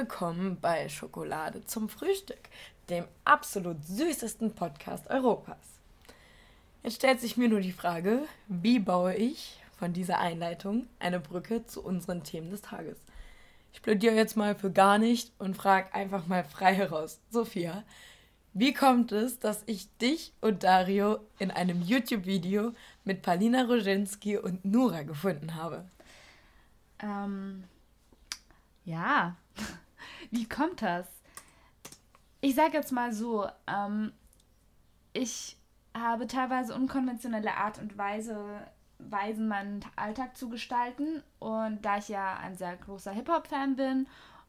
willkommen bei Schokolade zum Frühstück, dem absolut süßesten Podcast Europas. Jetzt stellt sich mir nur die Frage, wie baue ich von dieser Einleitung eine Brücke zu unseren Themen des Tages? Ich plädiere jetzt mal für gar nicht und frage einfach mal frei heraus. Sophia, wie kommt es, dass ich dich und Dario in einem YouTube-Video mit Palina Roginski und Nura gefunden habe? Ähm, ja, wie kommt das? Ich sage jetzt mal so, ähm, ich habe teilweise unkonventionelle Art und Weise, Weisen meinen Alltag zu gestalten. Und da ich ja ein sehr großer Hip-Hop-Fan bin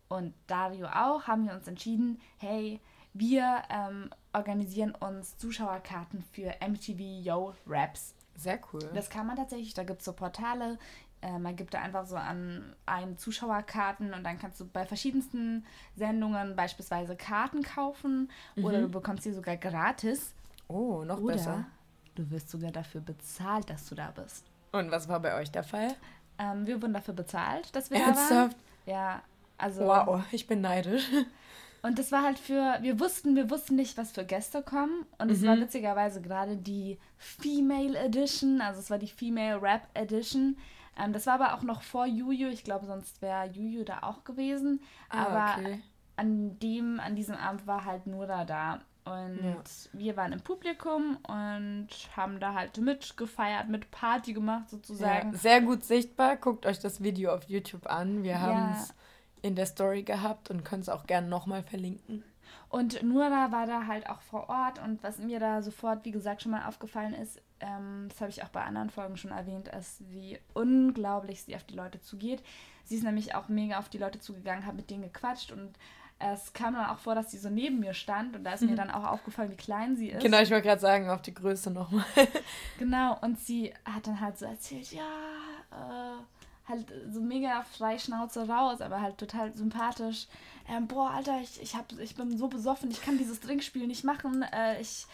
und Dario auch, haben wir uns entschieden, hey, wir ähm, organisieren uns Zuschauerkarten für MTV Yo Raps. Sehr cool. Das kann man tatsächlich, da gibt es so Portale, man gibt da einfach so an einen Zuschauerkarten und dann kannst du bei verschiedensten Sendungen beispielsweise Karten kaufen mhm. oder du bekommst sie sogar gratis. Oh, noch oder besser. Du wirst sogar dafür bezahlt, dass du da bist. Und was war bei euch der Fall? Ähm, wir wurden dafür bezahlt, dass wir Ernsthaft? da waren. Ja, also. Wow, ich bin neidisch. Und das war halt für, wir wussten, wir wussten nicht, was für Gäste kommen. Und mhm. es war witzigerweise gerade die Female Edition, also es war die Female Rap Edition. Ähm, das war aber auch noch vor Juju. Ich glaube, sonst wäre Juju da auch gewesen. Ah, aber okay. an dem, an diesem Abend war halt Nura da. Und ja. wir waren im Publikum und haben da halt mitgefeiert, mit Party gemacht sozusagen. Ja, sehr gut sichtbar. Guckt euch das Video auf YouTube an. Wir haben es in der Story gehabt und können es auch gerne nochmal verlinken. Und Nura war da halt auch vor Ort und was mir da sofort, wie gesagt, schon mal aufgefallen ist, ähm, das habe ich auch bei anderen Folgen schon erwähnt, ist, wie unglaublich sie auf die Leute zugeht. Sie ist nämlich auch mega auf die Leute zugegangen, hat mit denen gequatscht und es kam dann auch vor, dass sie so neben mir stand und da ist mhm. mir dann auch aufgefallen, wie klein sie ist. Genau, ich wollte gerade sagen, auf die Größe nochmal. genau, und sie hat dann halt so erzählt, ja, äh, halt so mega frei Schnauze raus, aber halt total sympathisch. Ähm, boah, Alter, ich, ich, hab, ich bin so besoffen, ich kann dieses Trinkspiel nicht machen. Äh, ich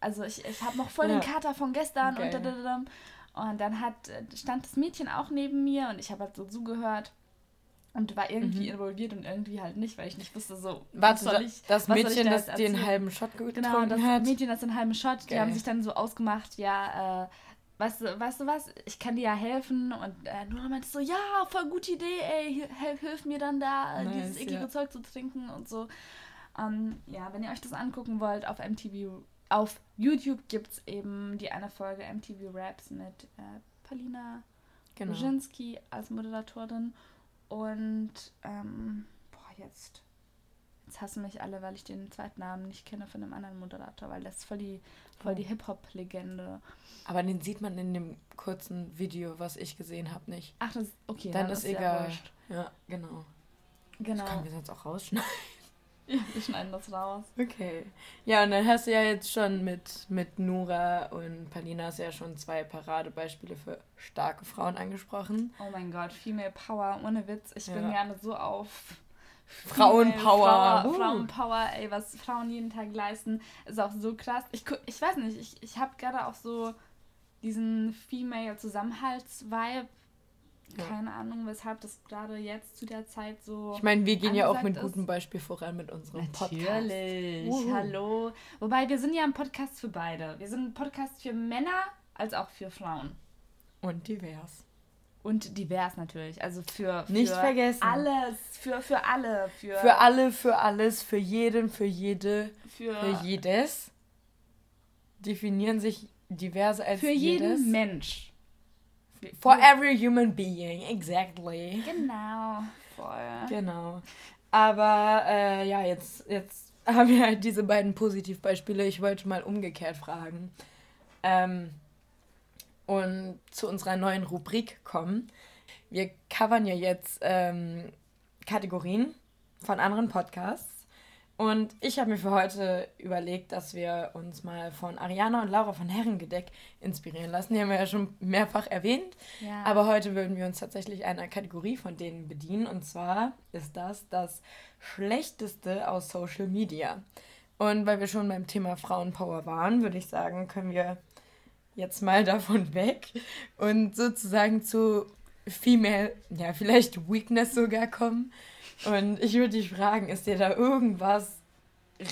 also ich, ich habe noch voll ja. den Kater von gestern okay. und, und dann hat, stand das Mädchen auch neben mir und ich habe halt so zugehört und war irgendwie mhm. involviert und irgendwie halt nicht, weil ich nicht wusste, so. Warte, soll ich, das Mädchen, da das den halben Shot getrunken genau, das hat? Mädchen, das den halben Shot, die haben sich dann so ausgemacht, ja, äh, weißt du, weißt du was, ich kann dir ja helfen. Und äh, Nora meinte so, ja, voll gute Idee, ey, hilf, hilf mir dann da, nice, dieses eklige ja. Zeug zu trinken und so. Um, ja, wenn ihr euch das angucken wollt, auf MTV auf YouTube gibt es eben die eine Folge MTV Raps mit äh, Palina genau. Brzezinski als Moderatorin. Und ähm, boah, jetzt, jetzt hassen mich alle, weil ich den zweiten Namen nicht kenne von einem anderen Moderator, weil das ist voll die, voll die. Hip-Hop-Legende. Aber den sieht man in dem kurzen Video, was ich gesehen habe, nicht. Ach, das okay. Dann, dann ist, ist egal. Ja, ja, genau. Genau. Das können wir sonst auch rausschneiden. Ja, wir schneiden das raus. Okay. Ja, und dann hast du ja jetzt schon mit, mit Nura und Palina hast ja schon zwei Paradebeispiele für starke Frauen angesprochen. Oh mein Gott, Female Power, ohne Witz. Ich ja. bin gerne so auf Frauenpower. uh. Frauenpower, ey, was Frauen jeden Tag leisten, ist auch so krass. Ich, ich weiß nicht, ich, ich habe gerade auch so diesen Female-Zusammenhalts-Vibe ja. Keine Ahnung, weshalb das gerade jetzt zu der Zeit so. Ich meine, wir gehen ja auch mit ist. gutem Beispiel voran mit unserem Natürlich. Podcast. Natürlich, hallo. Wobei wir sind ja ein Podcast für beide. Wir sind ein Podcast für Männer als auch für Frauen. Und divers. Und divers natürlich. Also für, für Nicht vergessen. alles. Für, für alle. Für, für alle, für alles, für jeden, für jede, für, für jedes. Definieren sich diverse als Für jedes. jeden Mensch. For every human being, exactly. Genau, voll. Genau. Aber äh, ja, jetzt, jetzt haben wir halt diese beiden Positivbeispiele. Ich wollte mal umgekehrt fragen. Ähm, und zu unserer neuen Rubrik kommen. Wir covern ja jetzt ähm, Kategorien von anderen Podcasts. Und ich habe mir für heute überlegt, dass wir uns mal von Ariana und Laura von Herrengedeck inspirieren lassen. Die haben wir ja schon mehrfach erwähnt. Ja. Aber heute würden wir uns tatsächlich einer Kategorie von denen bedienen. Und zwar ist das das Schlechteste aus Social Media. Und weil wir schon beim Thema Frauenpower waren, würde ich sagen, können wir jetzt mal davon weg und sozusagen zu Female, ja, vielleicht Weakness sogar kommen. Und ich würde dich fragen, ist dir da irgendwas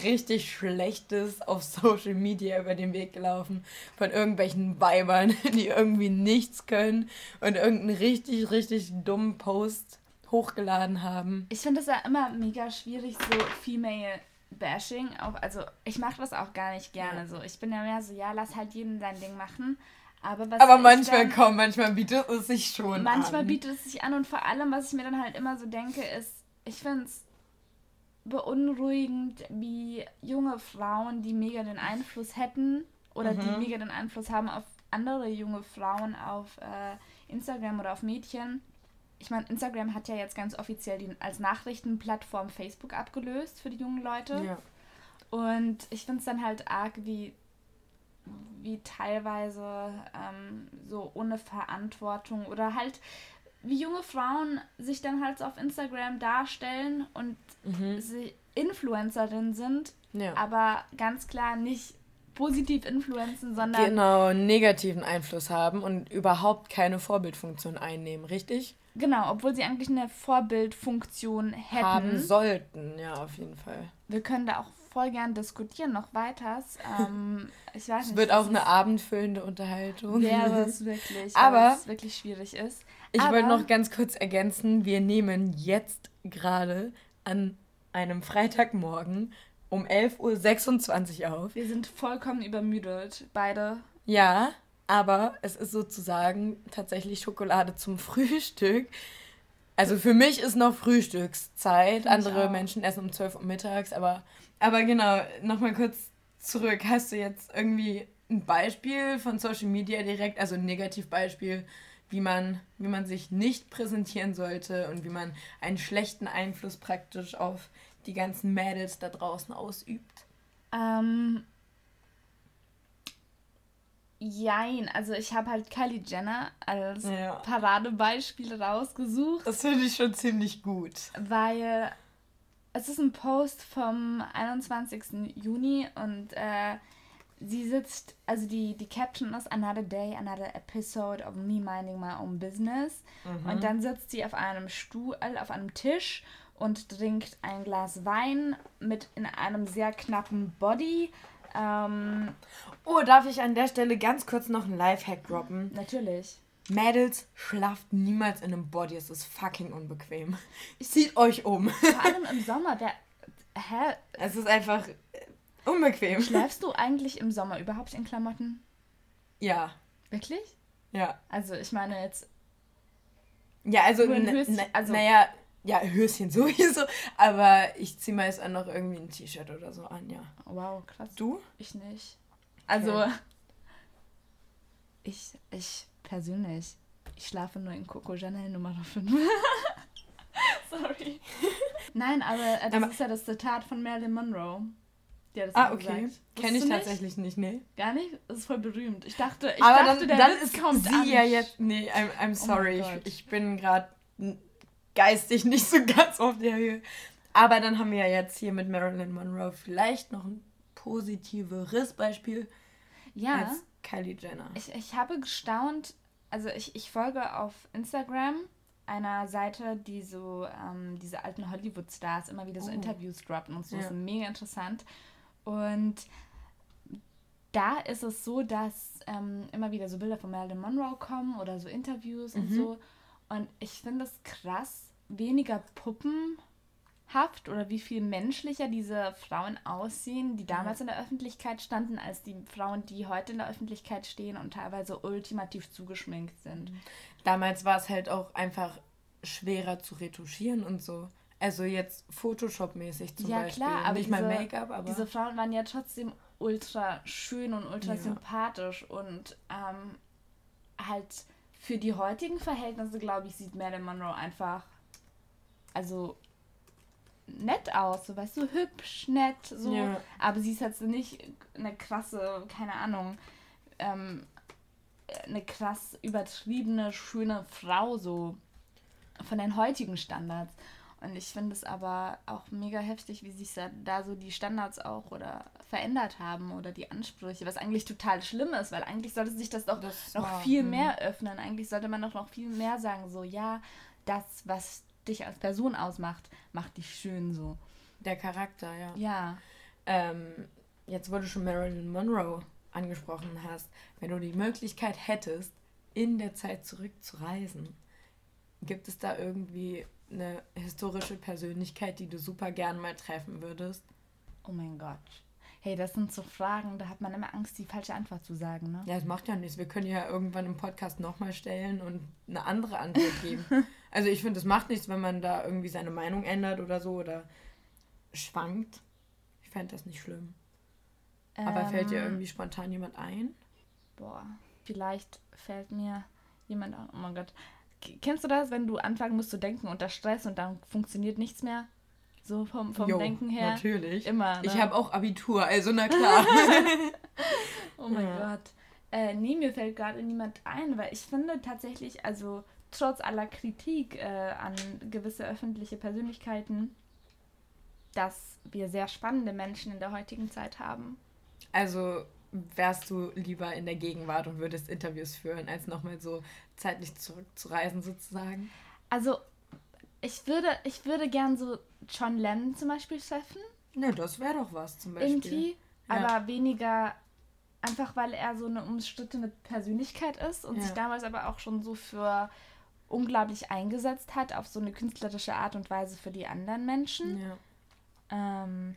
richtig Schlechtes auf Social Media über den Weg gelaufen von irgendwelchen Weibern, die irgendwie nichts können und irgendeinen richtig, richtig dummen Post hochgeladen haben. Ich finde es ja immer mega schwierig, so Female Bashing. Auch, also ich mache das auch gar nicht gerne so. Ich bin ja mehr so, ja, lass halt jeden sein Ding machen. Aber, was Aber manchmal dann, komm, manchmal bietet es sich schon manchmal an. Manchmal bietet es sich an und vor allem, was ich mir dann halt immer so denke, ist, ich finde es beunruhigend, wie junge Frauen, die mega den Einfluss hätten oder mhm. die mega den Einfluss haben auf andere junge Frauen auf äh, Instagram oder auf Mädchen. Ich meine, Instagram hat ja jetzt ganz offiziell die, als Nachrichtenplattform Facebook abgelöst für die jungen Leute. Ja. Und ich finde es dann halt arg, wie, wie teilweise ähm, so ohne Verantwortung oder halt wie junge Frauen sich dann halt so auf Instagram darstellen und mhm. sie Influencerin sind, ja. aber ganz klar nicht positiv influenzen, sondern genau negativen Einfluss haben und überhaupt keine Vorbildfunktion einnehmen, richtig? Genau, obwohl sie eigentlich eine Vorbildfunktion hätten. Haben sollten, ja, auf jeden Fall. Wir können da auch voll gern diskutieren, noch weiter. Ähm, ich weiß es nicht, wird auch eine abendfüllende Unterhaltung. Wäre es wirklich, aber es wirklich schwierig ist. Ich wollte noch ganz kurz ergänzen, wir nehmen jetzt gerade an einem Freitagmorgen um 11.26 Uhr auf. Wir sind vollkommen übermüdet, beide. Ja, aber es ist sozusagen tatsächlich Schokolade zum Frühstück. Also für mich ist noch Frühstückszeit. Andere Menschen essen um 12 Uhr mittags, aber, aber genau, nochmal kurz zurück. Hast du jetzt irgendwie ein Beispiel von Social Media direkt, also ein Negativbeispiel, wie man, wie man sich nicht präsentieren sollte und wie man einen schlechten Einfluss praktisch auf die ganzen Mädels da draußen ausübt? Ähm. Jein, also ich habe halt Kylie Jenner als ja. Paradebeispiel rausgesucht. Das finde ich schon ziemlich gut. Weil es ist ein Post vom 21. Juni und äh, sie sitzt, also die, die Caption ist Another Day, Another Episode of Me Minding My Own Business. Mhm. Und dann sitzt sie auf einem Stuhl, auf einem Tisch und trinkt ein Glas Wein mit in einem sehr knappen Body. Ähm, oh, darf ich an der Stelle ganz kurz noch einen Lifehack droppen? Natürlich. Mädels, schlaft niemals in einem Body. Es ist fucking unbequem. Zieht euch um. Vor allem im Sommer. Der, hä? Es ist einfach Unbequem. Schläfst du eigentlich im Sommer überhaupt in Klamotten? Ja. Wirklich? Ja. Also ich meine jetzt. Ja, also, also naja, ja, Höschen sowieso, aber ich ziehe meist auch noch irgendwie ein T-Shirt oder so an, ja. Wow, krass. Du? Ich nicht. Also, okay. ich, ich persönlich, ich schlafe nur in Coco Chanel Nummer 5. Sorry. Nein, aber äh, das aber ist ja das Zitat von Marilyn Monroe. Die hat das ah, okay. Kenne ich nicht? tatsächlich nicht, nee. Gar nicht? Das ist voll berühmt. Ich dachte, ich Aber dachte, dann, der dann Witz ist kommt sie an. ja jetzt. Nee, I'm, I'm oh sorry. Oh ich, ich bin gerade geistig nicht so ganz auf der Höhe. Aber dann haben wir ja jetzt hier mit Marilyn Monroe vielleicht noch ein positiveres Beispiel ja, als Kylie Jenner. Ich, ich habe gestaunt, also ich, ich folge auf Instagram einer Seite, die so ähm, diese alten Hollywood-Stars immer wieder so oh. Interviews droppen und so. Ja. Das ist mega interessant. Und da ist es so, dass ähm, immer wieder so Bilder von Marilyn Monroe kommen oder so Interviews mhm. und so. Und ich finde es krass, weniger puppenhaft oder wie viel menschlicher diese Frauen aussehen, die damals in der Öffentlichkeit standen, als die Frauen, die heute in der Öffentlichkeit stehen und teilweise ultimativ zugeschminkt sind. Damals war es halt auch einfach schwerer zu retuschieren und so. Also jetzt Photoshop-mäßig zum ja, Beispiel. Ja, klar, aber nicht diese, mal Make-up, aber. Diese Frauen waren ja trotzdem ultra schön und ultra ja. sympathisch und ähm, halt für die heutigen Verhältnisse, glaube ich, sieht Marilyn Monroe einfach also nett aus, so weißt du, hübsch, nett, so. Ja. Aber sie ist jetzt nicht eine krasse, keine Ahnung, ähm, eine krass übertriebene, schöne Frau, so von den heutigen Standards. Und ich finde es aber auch mega heftig, wie sich da so die Standards auch oder verändert haben oder die Ansprüche, was eigentlich total schlimm ist, weil eigentlich sollte sich das doch das noch war, viel mh. mehr öffnen. Eigentlich sollte man doch noch viel mehr sagen, so ja, das, was dich als Person ausmacht, macht dich schön so. Der Charakter, ja. Ja. Ähm, jetzt, wo du schon Marilyn Monroe angesprochen hast, wenn du die Möglichkeit hättest, in der Zeit zurückzureisen, gibt es da irgendwie eine historische Persönlichkeit, die du super gern mal treffen würdest? Oh mein Gott. Hey, das sind so Fragen, da hat man immer Angst, die falsche Antwort zu sagen, ne? Ja, das macht ja nichts. Wir können ja irgendwann im Podcast nochmal stellen und eine andere Antwort geben. also ich finde, es macht nichts, wenn man da irgendwie seine Meinung ändert oder so oder schwankt. Ich fände das nicht schlimm. Aber ähm, fällt dir irgendwie spontan jemand ein? Boah, vielleicht fällt mir jemand an. Oh mein Gott. Kennst du das, wenn du anfangen musst zu denken unter Stress und dann funktioniert nichts mehr? So vom, vom jo, Denken her. Natürlich. Immer. Ne? Ich habe auch Abitur, also na klar. oh mein ja. Gott. Äh, nee, mir fällt gerade niemand ein, weil ich finde tatsächlich, also trotz aller Kritik äh, an gewisse öffentliche Persönlichkeiten, dass wir sehr spannende Menschen in der heutigen Zeit haben. Also wärst du lieber in der Gegenwart und würdest Interviews führen, als nochmal so zeitlich zurückzureisen sozusagen? Also ich würde, ich würde gern so John Lennon zum Beispiel treffen. Ne, das wäre doch was zum Beispiel. Irgendwie, ja. aber weniger einfach, weil er so eine umstrittene Persönlichkeit ist und ja. sich damals aber auch schon so für unglaublich eingesetzt hat auf so eine künstlerische Art und Weise für die anderen Menschen. Ja. Ähm,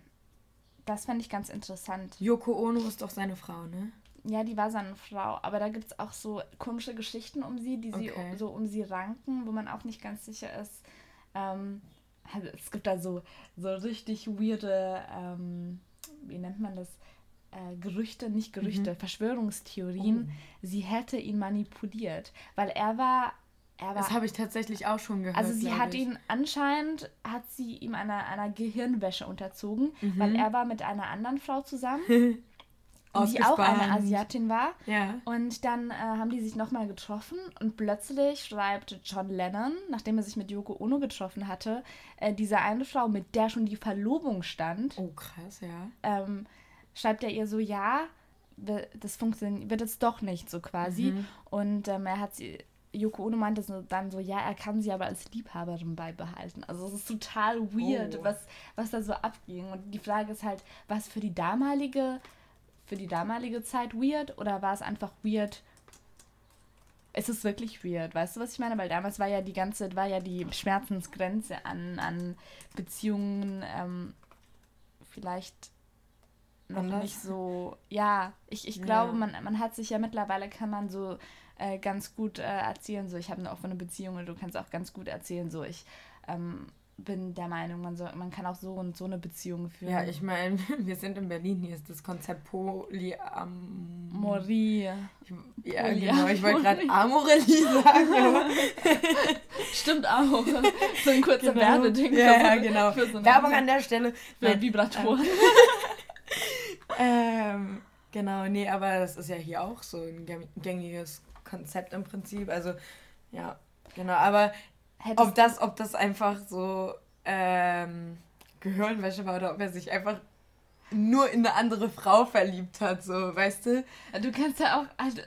das fände ich ganz interessant. Yoko Ono ist doch seine Frau, ne? Ja, die war seine Frau, aber da gibt es auch so komische Geschichten um sie, die okay. sie so um sie ranken, wo man auch nicht ganz sicher ist. Ähm, also es gibt da so, so richtig weirde, ähm, wie nennt man das? Äh, Gerüchte, nicht Gerüchte, mhm. Verschwörungstheorien. Oh. Sie hätte ihn manipuliert, weil er war war, das habe ich tatsächlich auch schon gehört. Also sie hat ihn anscheinend, hat sie ihm einer, einer Gehirnwäsche unterzogen, mhm. weil er war mit einer anderen Frau zusammen, die auch eine Asiatin war. Ja. Und dann äh, haben die sich nochmal getroffen und plötzlich schreibt John Lennon, nachdem er sich mit Yoko Ono getroffen hatte, äh, diese eine Frau, mit der schon die Verlobung stand. Oh krass, ja. Ähm, schreibt er ihr so, ja, das funktioniert, wird es doch nicht so quasi. Mhm. Und ähm, er hat sie Yoko Ono meinte dann so, ja, er kann sie aber als Liebhaberin beibehalten. Also es ist total weird, oh. was, was da so abging. Und die Frage ist halt, was für die damalige, für die damalige Zeit weird oder war es einfach weird? Es ist wirklich weird, weißt du, was ich meine? Weil damals war ja die ganze, war ja die Schmerzensgrenze an, an Beziehungen ähm, vielleicht noch Anders? nicht so. Ja, ich, ich ja. glaube, man, man hat sich ja mittlerweile, kann man so äh, ganz gut äh, erzählen, so ich habe eine offene Beziehung und du kannst auch ganz gut erzählen, so ich ähm, bin der Meinung, man, soll, man kann auch so und so eine Beziehung führen. Ja, ich meine, wir sind in Berlin, hier ist das Konzept Polyamorie. Ja, Polyamorie. genau, ich wollte gerade Amorelie sagen. Stimmt auch. So ein kurzer genau. Werbeding. Ja, ja, genau. So Werbung an der Stelle. Für Vibratoren. ähm, genau, nee, aber das ist ja hier auch so ein gängiges Konzept im Prinzip. Also, ja, genau. Aber Hättest ob das, ob das einfach so ähm, Gehirnwäsche war oder ob er sich einfach nur in eine andere Frau verliebt hat, so, weißt du? Du kannst ja auch, also,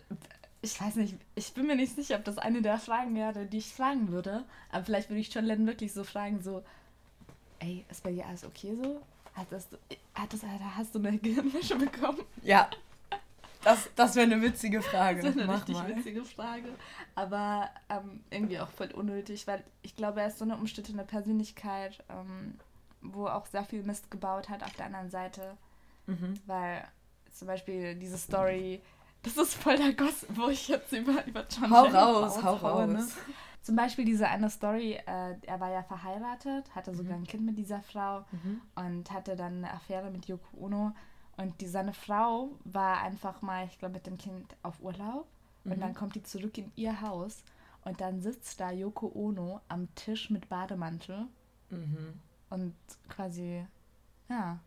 ich weiß nicht, ich bin mir nicht sicher, ob das eine der Fragen wäre, die ich fragen würde. Aber vielleicht würde ich John Lennon wirklich so fragen, so, ey, ist bei dir alles okay so? Hat das, hat das, hast du eine Gehirnwäsche bekommen? Ja, das, das wäre eine witzige Frage. Das wäre eine Mach richtig mal. witzige Frage. Aber ähm, irgendwie auch voll unnötig, weil ich glaube, er ist so eine umstrittene Persönlichkeit, ähm, wo auch sehr viel Mist gebaut hat auf der anderen Seite. Mhm. Weil zum Beispiel diese Story, das ist voll der Goss, wo ich jetzt über, über John Hau Lennon raus, hau raus. Ne? Zum Beispiel diese eine Story, äh, er war ja verheiratet, hatte sogar mhm. ein Kind mit dieser Frau mhm. und hatte dann eine Affäre mit Yoko Ono. Und die, seine Frau war einfach mal, ich glaube, mit dem Kind auf Urlaub. Mhm. Und dann kommt die zurück in ihr Haus. Und dann sitzt da Yoko Ono am Tisch mit Bademantel. Mhm. Und quasi, ja.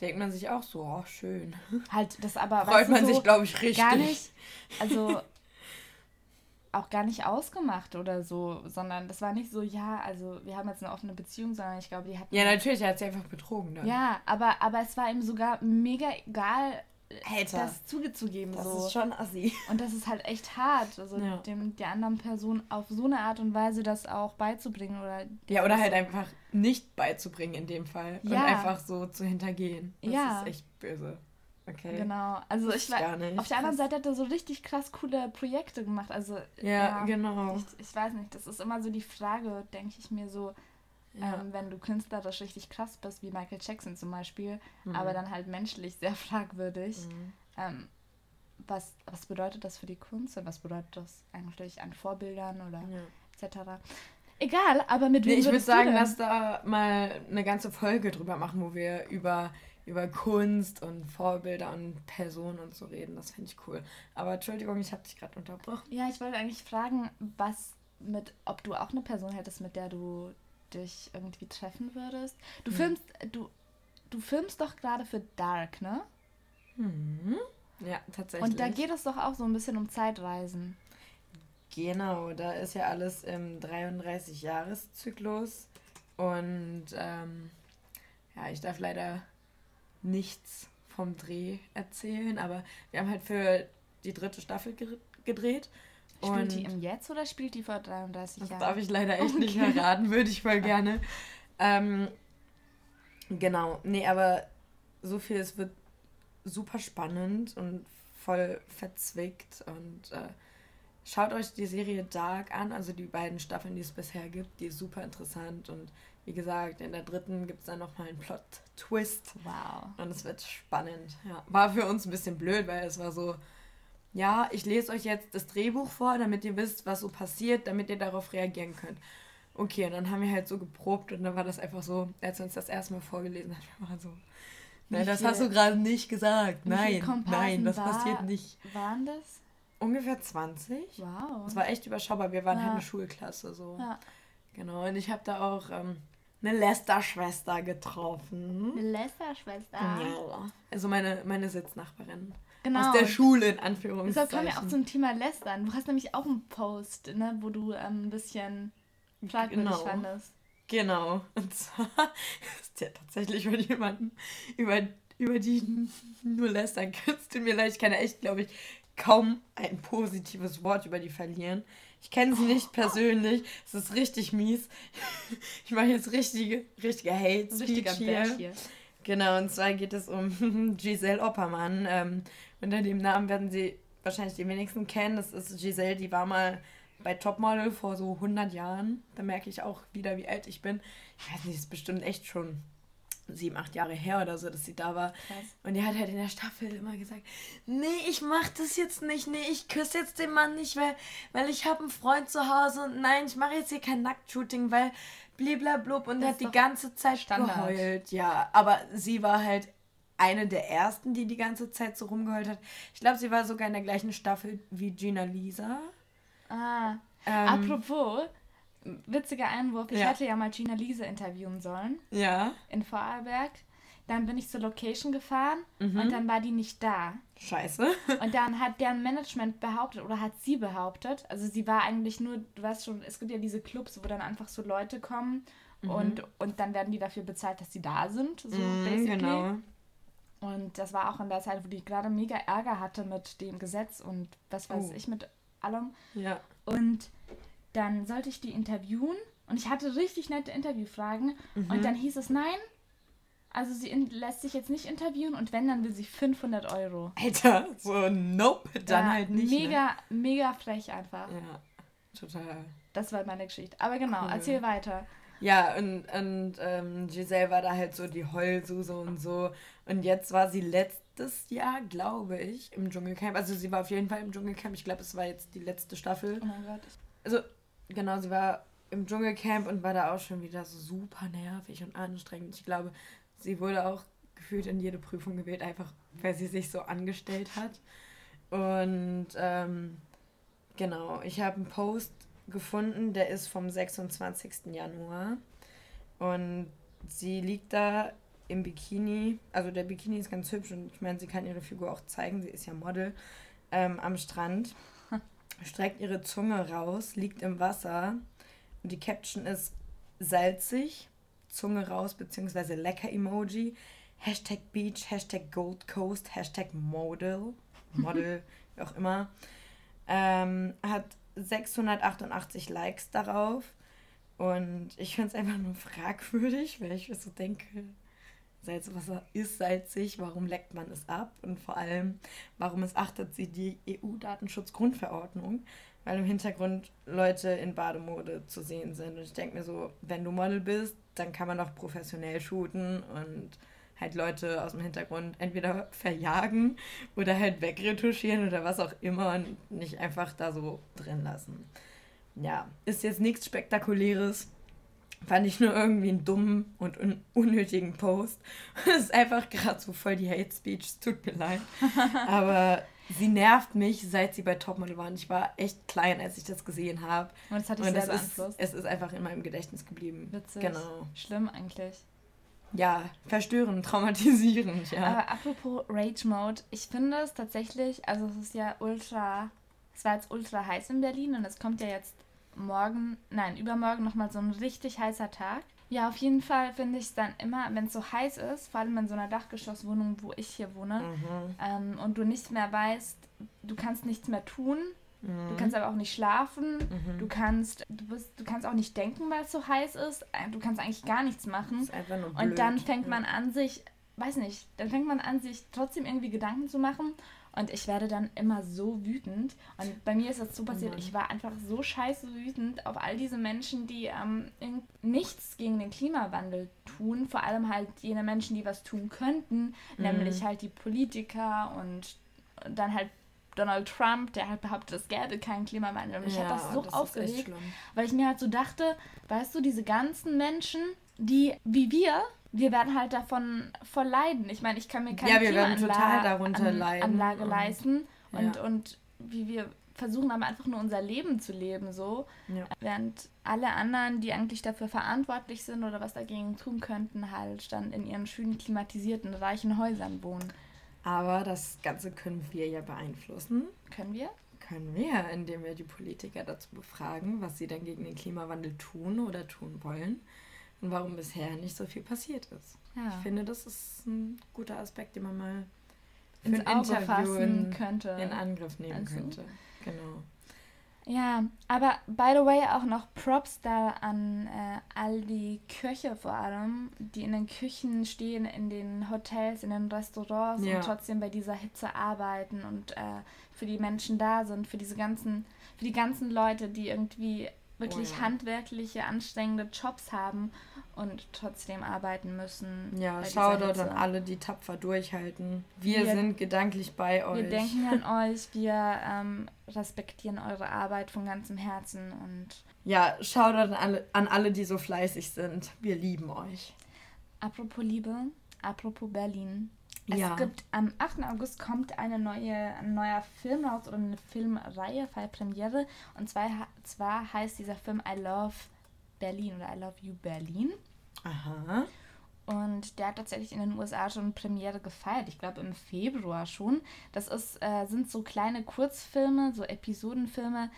Denkt man sich auch so, oh, schön. Halt, das aber. Freut man so, sich, glaube ich, richtig. Gar nicht. Also, auch gar nicht ausgemacht oder so, sondern das war nicht so, ja, also wir haben jetzt eine offene Beziehung, sondern ich glaube, die hatten. Ja, natürlich, er hat sie einfach betrogen dann. Ja, aber, aber es war ihm sogar mega egal, Alter. das zugezugeben. Das so. ist schon assi. Und das ist halt echt hart, also ja. dem, der anderen Person auf so eine Art und Weise das auch beizubringen. Oder ja, oder halt einfach nicht beizubringen in dem Fall. Ja. Und einfach so zu hintergehen. Das ja. ist echt böse. Okay. Genau. Also ich war auf der anderen Seite hat er so richtig krass coole Projekte gemacht. Also ja, ja genau. Ich, ich, weiß nicht, das ist immer so die Frage, denke ich mir so, ja. ähm, wenn du künstlerisch richtig krass bist, wie Michael Jackson zum Beispiel, mhm. aber dann halt menschlich sehr fragwürdig. Mhm. Ähm, was, was bedeutet das für die Kunst und was bedeutet das eigentlich an Vorbildern oder ja. etc. Egal, aber mit wem nee, Ich würde sagen, lass da mal eine ganze Folge drüber machen, wo wir über über Kunst und Vorbilder und Personen und so reden. Das finde ich cool. Aber Entschuldigung, ich habe dich gerade unterbrochen. Ja, ich wollte eigentlich fragen, was mit, ob du auch eine Person hättest, mit der du dich irgendwie treffen würdest. Du hm. filmst, du, du filmst doch gerade für Dark, ne? Hm. Ja, tatsächlich. Und da geht es doch auch so ein bisschen um Zeitreisen. Genau, da ist ja alles im 33-Jahres-Zyklus. Und ähm, ja, ich darf leider nichts vom Dreh erzählen, aber wir haben halt für die dritte Staffel gedreht. Spielt und die im Jetzt oder spielt die vor 33 das Jahren? Das darf ich leider echt okay. nicht verraten, würde ich voll gerne. ähm, genau, nee, aber so viel, es wird super spannend und voll verzwickt und äh, schaut euch die Serie Dark an, also die beiden Staffeln, die es bisher gibt, die ist super interessant und wie gesagt, in der dritten gibt es dann nochmal einen Plot-Twist. Wow. Und es wird spannend. Ja. War für uns ein bisschen blöd, weil es war so, ja, ich lese euch jetzt das Drehbuch vor, damit ihr wisst, was so passiert, damit ihr darauf reagieren könnt. Okay, und dann haben wir halt so geprobt und dann war das einfach so, als er uns das erste Mal vorgelesen hat, war so, nein, das hast du gerade nicht gesagt. Nein, nein, das war, passiert nicht. Waren das? Ungefähr 20. Wow. Das war echt überschaubar. Wir waren ja. halt eine Schulklasse so. Ja. Genau, und ich habe da auch ähm, eine Lester-Schwester getroffen. Eine Lester-Schwester? Ja. Also meine, meine Sitznachbarin. Genau. Aus der Schule, in Anführungszeichen. Deshalb kommen wir auch zum Thema Lästern. Du hast nämlich auch einen Post, ne, wo du ähm, ein bisschen fragwürdig genau. fandest. Genau. Und zwar ist ja tatsächlich von jemandem, über, über die nur lästern kannst. Tut mir leid, ich kann ja echt, glaube ich, kaum ein positives Wort über die verlieren. Ich kenne sie nicht persönlich. Es ist richtig mies. Ich mache jetzt richtige, richtige Hate Speech hier. hier. Genau, und zwar geht es um Giselle Oppermann. Ähm, unter dem Namen werden sie wahrscheinlich die wenigsten kennen. Das ist Giselle, die war mal bei Topmodel vor so 100 Jahren. Da merke ich auch wieder, wie alt ich bin. Ich weiß nicht, ist bestimmt echt schon sieben, acht Jahre her oder so, dass sie da war. Krass. Und die hat halt in der Staffel immer gesagt, nee, ich mach das jetzt nicht, nee, ich küsse jetzt den Mann nicht, weil, weil ich habe einen Freund zu Hause und nein, ich mache jetzt hier kein Nacktshooting, weil bliblablub und das hat die ganze Zeit Standard. geheult. Ja, aber sie war halt eine der ersten, die die ganze Zeit so rumgeheult hat. Ich glaube, sie war sogar in der gleichen Staffel wie Gina Lisa. Ah. Ähm, Apropos, witziger Einwurf. Ich ja. hätte ja mal Gina Lise interviewen sollen. Ja. In Vorarlberg. Dann bin ich zur Location gefahren mhm. und dann war die nicht da. Scheiße. Und dann hat deren Management behauptet, oder hat sie behauptet, also sie war eigentlich nur, du weißt schon, es gibt ja diese Clubs, wo dann einfach so Leute kommen mhm. und, und dann werden die dafür bezahlt, dass sie da sind. So mhm, basically. Genau. Und das war auch in der Zeit, wo die gerade mega Ärger hatte mit dem Gesetz und was weiß oh. ich mit allem. Ja. Und dann sollte ich die interviewen und ich hatte richtig nette Interviewfragen mhm. und dann hieß es nein. Also sie lässt sich jetzt nicht interviewen und wenn, dann will sie 500 Euro. Alter, so nope, dann ja, halt nicht. Ne? Mega, ne? mega frech einfach. Ja, total. Das war meine Geschichte. Aber genau, cool. erzähl weiter. Ja, und, und ähm, Giselle war da halt so die Heulsuse und so. Und jetzt war sie letztes Jahr, glaube ich, im Dschungelcamp. Also sie war auf jeden Fall im Dschungelcamp. Ich glaube, es war jetzt die letzte Staffel. Oh mein Gott. Also genau, sie war im Dschungelcamp und war da auch schon wieder so super nervig und anstrengend. Ich glaube, sie wurde auch gefühlt in jede Prüfung gewählt, einfach weil sie sich so angestellt hat. Und ähm, genau, ich habe einen Post gefunden, der ist vom 26. Januar. Und sie liegt da im Bikini. Also der Bikini ist ganz hübsch und ich meine, sie kann ihre Figur auch zeigen. Sie ist ja Model ähm, am Strand streckt ihre Zunge raus, liegt im Wasser und die Caption ist salzig, Zunge raus, beziehungsweise lecker Emoji, Hashtag Beach, Hashtag Gold Coast, Hashtag Model, Model, wie auch immer. Ähm, hat 688 Likes darauf. Und ich finde es einfach nur fragwürdig, weil ich mir so denke, Salzwasser ist salzig, warum leckt man es ab? Und vor allem, warum missachtet sie die EU-Datenschutzgrundverordnung? Weil im Hintergrund Leute in Bademode zu sehen sind. Und ich denke mir so, wenn du Model bist, dann kann man doch professionell shooten und halt Leute aus dem Hintergrund entweder verjagen oder halt wegretuschieren oder was auch immer und nicht einfach da so drin lassen. Ja, ist jetzt nichts Spektakuläres. Fand ich nur irgendwie einen dummen und un unnötigen Post. Das ist einfach gerade so voll die Hate Speech. Es tut mir leid. Aber sie nervt mich, seit sie bei Topmodel waren. Ich war echt klein, als ich das gesehen habe. Und das hat dich sehr beeinflusst. Es ist einfach in meinem Gedächtnis geblieben. Witzig. Genau. Schlimm eigentlich. Ja, verstörend, traumatisierend, ja. Aber apropos Rage Mode, ich finde es tatsächlich, also es ist ja ultra, es war jetzt ultra heiß in Berlin und es kommt ja jetzt morgen, nein, übermorgen nochmal so ein richtig heißer Tag. Ja, auf jeden Fall finde ich es dann immer, wenn es so heiß ist, vor allem in so einer Dachgeschosswohnung, wo ich hier wohne, mhm. ähm, und du nicht mehr weißt, du kannst nichts mehr tun, Mhm. Du kannst aber auch nicht schlafen. Mhm. Du kannst, du bist, du kannst auch nicht denken, weil es so heiß ist. Du kannst eigentlich gar nichts machen. Und dann fängt man an, sich, weiß nicht, dann fängt man an, sich trotzdem irgendwie Gedanken zu machen. Und ich werde dann immer so wütend. Und bei mir ist das so passiert, oh ich war einfach so scheiße wütend auf all diese Menschen, die ähm, nichts gegen den Klimawandel tun. Vor allem halt jene Menschen, die was tun könnten, mhm. nämlich halt die Politiker und dann halt Donald Trump, der halt behauptet, es gäbe keinen Klimawandel. Und mich ja, hat das so das aufgeregt, weil ich mir halt so dachte, weißt du, diese ganzen Menschen, die wie wir, wir werden halt davon voll leiden. Ich meine, ich kann mir keine ja, wir werden total darunter an, leiden Anlage und, leisten und, ja. und wie wir versuchen aber einfach nur unser Leben zu leben so, ja. während alle anderen, die eigentlich dafür verantwortlich sind oder was dagegen tun könnten, halt dann in ihren schönen klimatisierten reichen Häusern wohnen. Aber das Ganze können wir ja beeinflussen. Können wir? Können wir, indem wir die Politiker dazu befragen, was sie denn gegen den Klimawandel tun oder tun wollen und warum bisher nicht so viel passiert ist. Ja. Ich finde, das ist ein guter Aspekt, den man mal für ins ein Auge Interview in, könnte. in Angriff nehmen also. könnte. Genau. Ja, aber by the way auch noch Props da an äh, all die Köche vor allem, die in den Küchen stehen, in den Hotels, in den Restaurants ja. und trotzdem bei dieser Hitze arbeiten und äh, für die Menschen da sind, für diese ganzen, für die ganzen Leute, die irgendwie wirklich oh ja. handwerkliche, anstrengende Jobs haben und trotzdem arbeiten müssen. Ja, schau dort an alle, die tapfer durchhalten. Wir, wir, sind gedanklich bei euch. Wir denken an euch, wir ähm, respektieren eure Arbeit von ganzem Herzen und. Ja, schau dort an alle, an alle, die so fleißig sind. Wir lieben euch. Apropos Liebe, apropos Berlin. Ja. Es gibt am 8. August kommt eine neue, ein neuer Film raus oder eine Filmreihe, Fallpremiere. Und zwar, zwar heißt dieser Film I Love Berlin oder I Love You Berlin. Aha. Und der hat tatsächlich in den USA schon Premiere gefeiert. Ich glaube im Februar schon. Das ist, äh, sind so kleine Kurzfilme, so Episodenfilme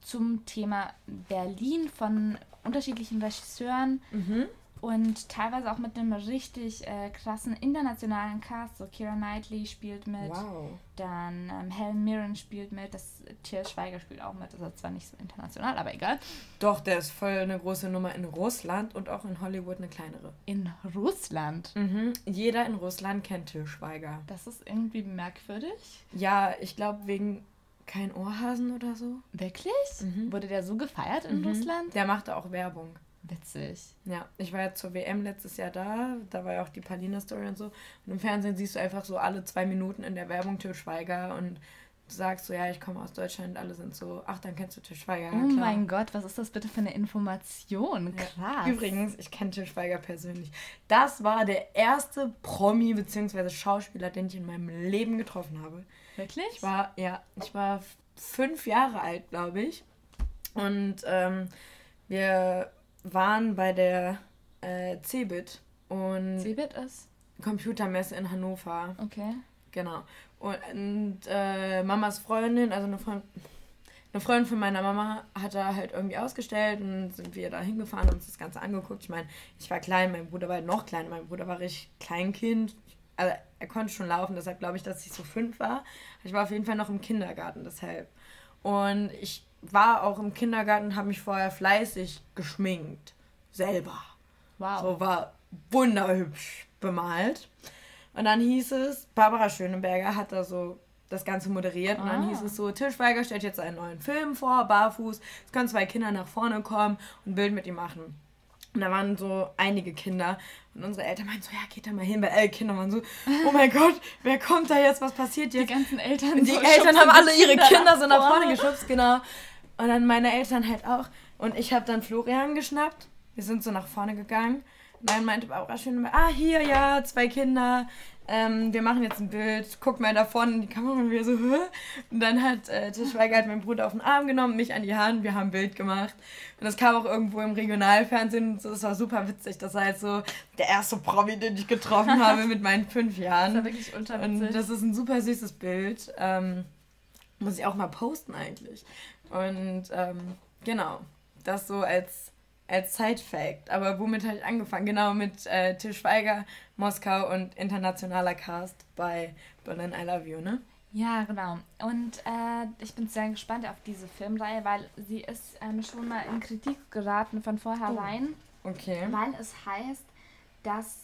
zum Thema Berlin von unterschiedlichen Regisseuren. Mhm und teilweise auch mit einem richtig äh, krassen internationalen Cast. So Kira Knightley spielt mit, wow. dann ähm, Helen Mirren spielt mit, das Till Schweiger spielt auch mit, das ist zwar nicht so international, aber egal. Doch, der ist voll eine große Nummer in Russland und auch in Hollywood eine kleinere. In Russland? Mhm. Jeder in Russland kennt Till Schweiger. Das ist irgendwie merkwürdig. Ja, ich glaube wegen kein Ohrhasen oder so. Wirklich? Mhm. Wurde der so gefeiert in mhm. Russland? Der machte auch Werbung. Witzig. Ja, ich war ja zur WM letztes Jahr da, da war ja auch die Palina-Story und so. Und im Fernsehen siehst du einfach so alle zwei Minuten in der Werbung Til Schweiger und du sagst so, ja, ich komme aus Deutschland alle sind so, ach, dann kennst du Til Schweiger. Ja, oh mein Gott, was ist das bitte für eine Information? Krass. Ja. Übrigens, ich kenne Til Schweiger persönlich. Das war der erste Promi bzw. Schauspieler, den ich in meinem Leben getroffen habe. Wirklich? Ich war, ja, ich war fünf Jahre alt, glaube ich. Und ähm, wir waren bei der äh, CeBIT und CeBIT ist? Computermesse in Hannover. Okay. Genau. Und, und äh, Mamas Freundin, also eine Freundin, eine Freundin von meiner Mama hat da halt irgendwie ausgestellt und sind wir da hingefahren und uns das Ganze angeguckt. Ich meine, ich war klein, mein Bruder war halt noch klein, mein Bruder war richtig Kleinkind. Also er konnte schon laufen, deshalb glaube ich, dass ich so fünf war. Ich war auf jeden Fall noch im Kindergarten, deshalb. Und ich war auch im Kindergarten und habe mich vorher fleißig geschminkt. Selber. Wow. So war wunderhübsch bemalt. Und dann hieß es, Barbara Schöneberger hat da so das Ganze moderiert. Und dann hieß ah. es so, Tischweiger stellt jetzt einen neuen Film vor, barfuß. Es können zwei Kinder nach vorne kommen und ein Bild mit ihm machen. Und da waren so einige Kinder. Und unsere Eltern meinten so, ja, geht da mal hin. Weil alle Kinder waren so, oh mein Gott, wer kommt da jetzt? Was passiert jetzt? Die ganzen Eltern. Die so Eltern haben alle ihre Kinder, Kinder so nach vorne geschubst, genau. Und dann meine Eltern halt auch. Und ich habe dann Florian geschnappt. Wir sind so nach vorne gegangen. Und dann meinte Barbara schön, ah, hier, ja, zwei Kinder ähm, wir machen jetzt ein Bild, guck mal da vorne in die Kamera und wir so, Hö? Und dann hat äh, Tischweiger hat meinen Bruder auf den Arm genommen, mich an die Hand, wir haben ein Bild gemacht. Und das kam auch irgendwo im Regionalfernsehen, das war super witzig. Das war halt so der erste Promi, den ich getroffen habe mit meinen fünf Jahren. Das war wirklich unterwitzig. Und das ist ein super süßes Bild. Ähm, muss ich auch mal posten eigentlich. Und ähm, genau, das so als als Side-Fact. Aber womit habe ich angefangen? Genau mit äh, Til Schweiger, Moskau und internationaler Cast bei Berlin I Love You, ne? Ja, genau. Und äh, ich bin sehr gespannt auf diese Filmreihe, weil sie ist ähm, schon mal in Kritik geraten von vornherein. Oh, okay. Weil es heißt, dass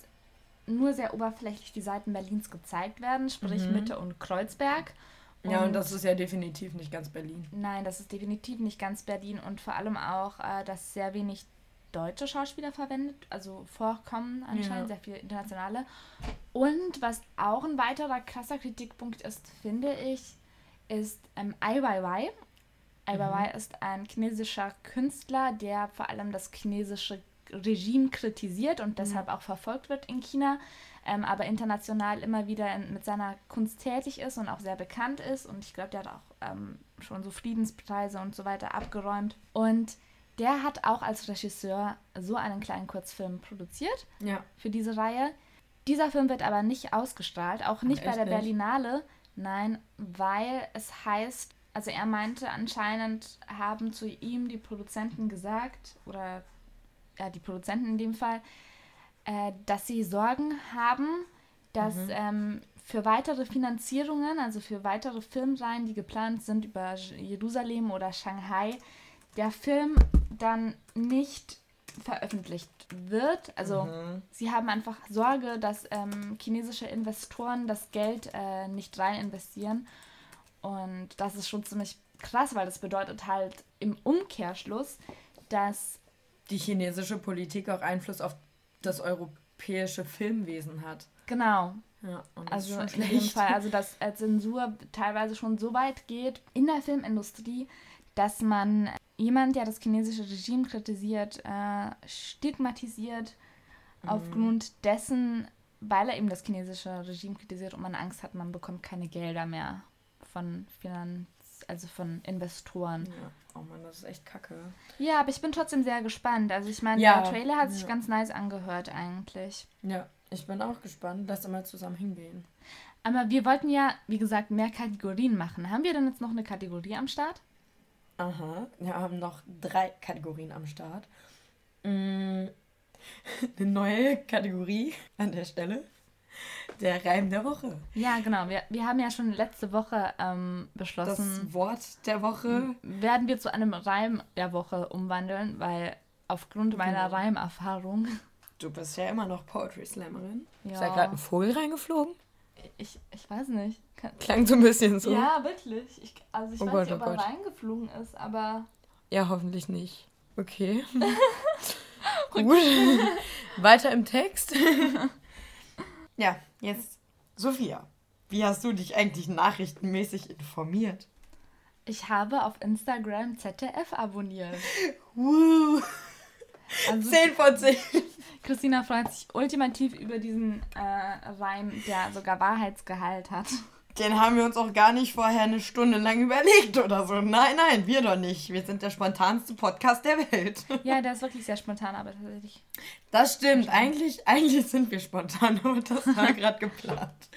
nur sehr oberflächlich die Seiten Berlins gezeigt werden, sprich mhm. Mitte und Kreuzberg. Ja, und das ist ja definitiv nicht ganz Berlin. Nein, das ist definitiv nicht ganz Berlin und vor allem auch, äh, dass sehr wenig deutsche Schauspieler verwendet, also vorkommen anscheinend, ja. sehr viele internationale. Und was auch ein weiterer krasser Kritikpunkt ist, finde ich, ist ähm, Ai Weiwei. Ai Weiwei mhm. ist ein chinesischer Künstler, der vor allem das chinesische Regime kritisiert und deshalb mhm. auch verfolgt wird in China ähm, aber international immer wieder in, mit seiner Kunst tätig ist und auch sehr bekannt ist. Und ich glaube, der hat auch ähm, schon so Friedenspreise und so weiter abgeräumt. Und der hat auch als Regisseur so einen kleinen Kurzfilm produziert ja. für diese Reihe. Dieser Film wird aber nicht ausgestrahlt, auch nicht Ach, bei der nicht? Berlinale. Nein, weil es heißt, also er meinte anscheinend haben zu ihm die Produzenten gesagt, oder ja, die Produzenten in dem Fall, äh, dass sie Sorgen haben, dass mhm. ähm, für weitere Finanzierungen, also für weitere Filmreihen, die geplant sind über Jerusalem oder Shanghai, der Film dann nicht veröffentlicht wird. Also mhm. sie haben einfach Sorge, dass ähm, chinesische Investoren das Geld äh, nicht rein investieren. Und das ist schon ziemlich krass, weil das bedeutet halt im Umkehrschluss, dass die chinesische Politik auch Einfluss auf das europäische Filmwesen hat. Genau. Ja, also in dem Fall, also dass äh, Zensur teilweise schon so weit geht in der Filmindustrie, dass man jemand, der das chinesische Regime kritisiert, äh, stigmatisiert mhm. aufgrund dessen, weil er eben das chinesische Regime kritisiert und man Angst hat, man bekommt keine Gelder mehr von Finanz also von Investoren. Ja. Oh Mann, das ist echt kacke. Ja, aber ich bin trotzdem sehr gespannt. Also ich meine, ja. der Trailer hat sich ja. ganz nice angehört eigentlich. Ja, ich bin auch gespannt. Lass mal zusammen hingehen. Aber wir wollten ja, wie gesagt, mehr Kategorien machen. Haben wir denn jetzt noch eine Kategorie am Start? Aha, wir haben noch drei Kategorien am Start. Mm, eine neue Kategorie an der Stelle. Der Reim der Woche. Ja, genau. Wir, wir haben ja schon letzte Woche ähm, beschlossen. Das Wort der Woche. Werden wir zu einem Reim der Woche umwandeln, weil aufgrund meiner genau. Reimerfahrung. Du bist ja immer noch Poetry Slammerin. Ja. Ist da gerade ein Vogel reingeflogen? Ich, ich weiß nicht. Kann, Klang so ein bisschen so. Ja, wirklich. Ich, also ich oh weiß Gott, nicht, ob oh er Gott. reingeflogen ist, aber. Ja, hoffentlich nicht. Okay. Gut. Weiter im Text. Ja, jetzt Sophia. Wie hast du dich eigentlich nachrichtenmäßig informiert? Ich habe auf Instagram ZDF abonniert. Woo. Also, 10 von 10. Christina freut sich ultimativ über diesen äh, Reim, der sogar Wahrheitsgehalt hat. Den haben wir uns auch gar nicht vorher eine Stunde lang überlegt oder so. Nein, nein, wir doch nicht. Wir sind der spontanste Podcast der Welt. Ja, der ist wirklich sehr spontan, aber tatsächlich. Das stimmt. Eigentlich, eigentlich sind wir spontan, aber das war gerade geplant.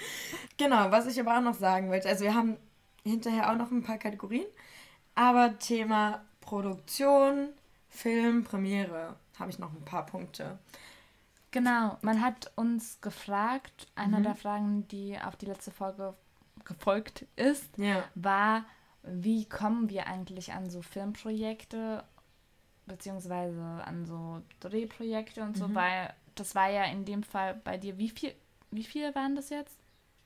Genau, was ich aber auch noch sagen wollte. Also wir haben hinterher auch noch ein paar Kategorien. Aber Thema Produktion, Film, Premiere, habe ich noch ein paar Punkte. Genau, man hat uns gefragt, eine mhm. der Fragen, die auf die letzte Folge gefolgt ist, ja. war, wie kommen wir eigentlich an so Filmprojekte beziehungsweise an so Drehprojekte und so, mhm. weil das war ja in dem Fall bei dir, wie viel, wie viele waren das jetzt?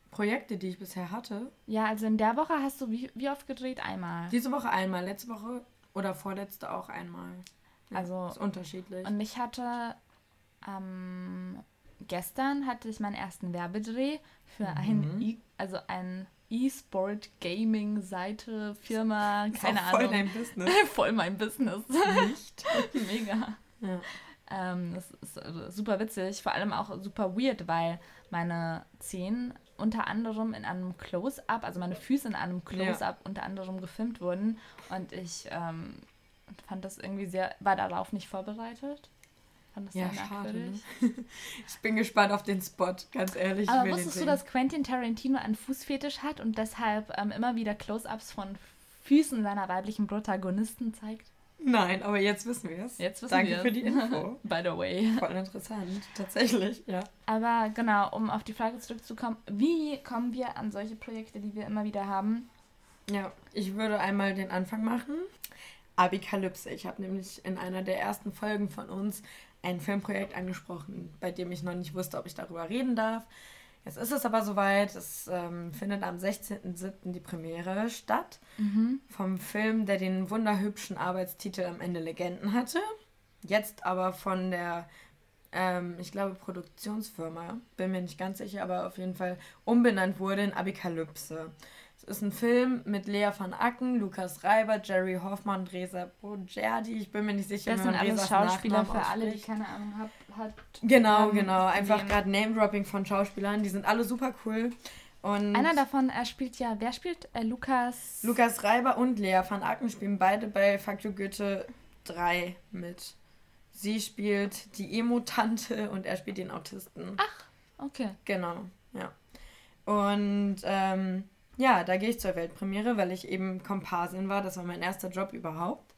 Projekte, die ich bisher hatte? Ja, also in der Woche hast du wie, wie oft gedreht? Einmal. Diese Woche einmal, letzte Woche oder vorletzte auch einmal. Ja, also ist unterschiedlich. Und ich hatte ähm, gestern hatte ich meinen ersten Werbedreh für mhm. ein e also ein E-Sport Gaming Seite Firma, keine Ahnung. Voll dein Business. voll mein Business. Nicht? Mega. Ja. Ähm, das ist äh, super witzig, vor allem auch super weird, weil meine Zehen unter anderem in einem Close-up, also meine Füße in einem Close-up ja. unter anderem gefilmt wurden und ich ähm, fand das irgendwie sehr, war darauf nicht vorbereitet. Fand das ja, sehr merkwürdig. Schade, ne? ich bin gespannt auf den Spot, ganz ehrlich. Aber wusstest du, dass Quentin Tarantino einen Fußfetisch hat und deshalb ähm, immer wieder Close-ups von Füßen seiner weiblichen Protagonisten zeigt? Nein, aber jetzt wissen wir es. Jetzt wissen Danke wir für die Info. By the way. Voll interessant, tatsächlich, ja. Aber genau, um auf die Frage zurückzukommen, wie kommen wir an solche Projekte, die wir immer wieder haben? Ja, ich würde einmal den Anfang machen. Abikalypse. Ich habe nämlich in einer der ersten Folgen von uns ein Filmprojekt angesprochen, bei dem ich noch nicht wusste, ob ich darüber reden darf. Jetzt ist es aber soweit. Es ähm, findet am 16.07. die Premiere statt. Mhm. Vom Film, der den wunderhübschen Arbeitstitel am Ende Legenden hatte. Jetzt aber von der, ähm, ich glaube, Produktionsfirma, bin mir nicht ganz sicher, aber auf jeden Fall umbenannt wurde in Abikalypse ist ein Film mit Lea van Acken, Lukas Reiber, Jerry Hoffmann, Reza Bogerdi. Ich bin mir nicht sicher, das sind alles Schauspieler für alle, die keine Ahnung hat. hat genau, ähm, genau. Einfach gerade Name-Dropping von Schauspielern. Die sind alle super cool. Und Einer davon, er spielt ja, wer spielt? Äh, Lukas. Lukas Reiber und Lea van Acken spielen beide bei You Goethe 3 mit. Sie spielt die Emo-Tante und er spielt den Autisten. Ach, okay. Genau, ja. Und ähm, ja, da gehe ich zur Weltpremiere, weil ich eben Komparsin war. Das war mein erster Job überhaupt.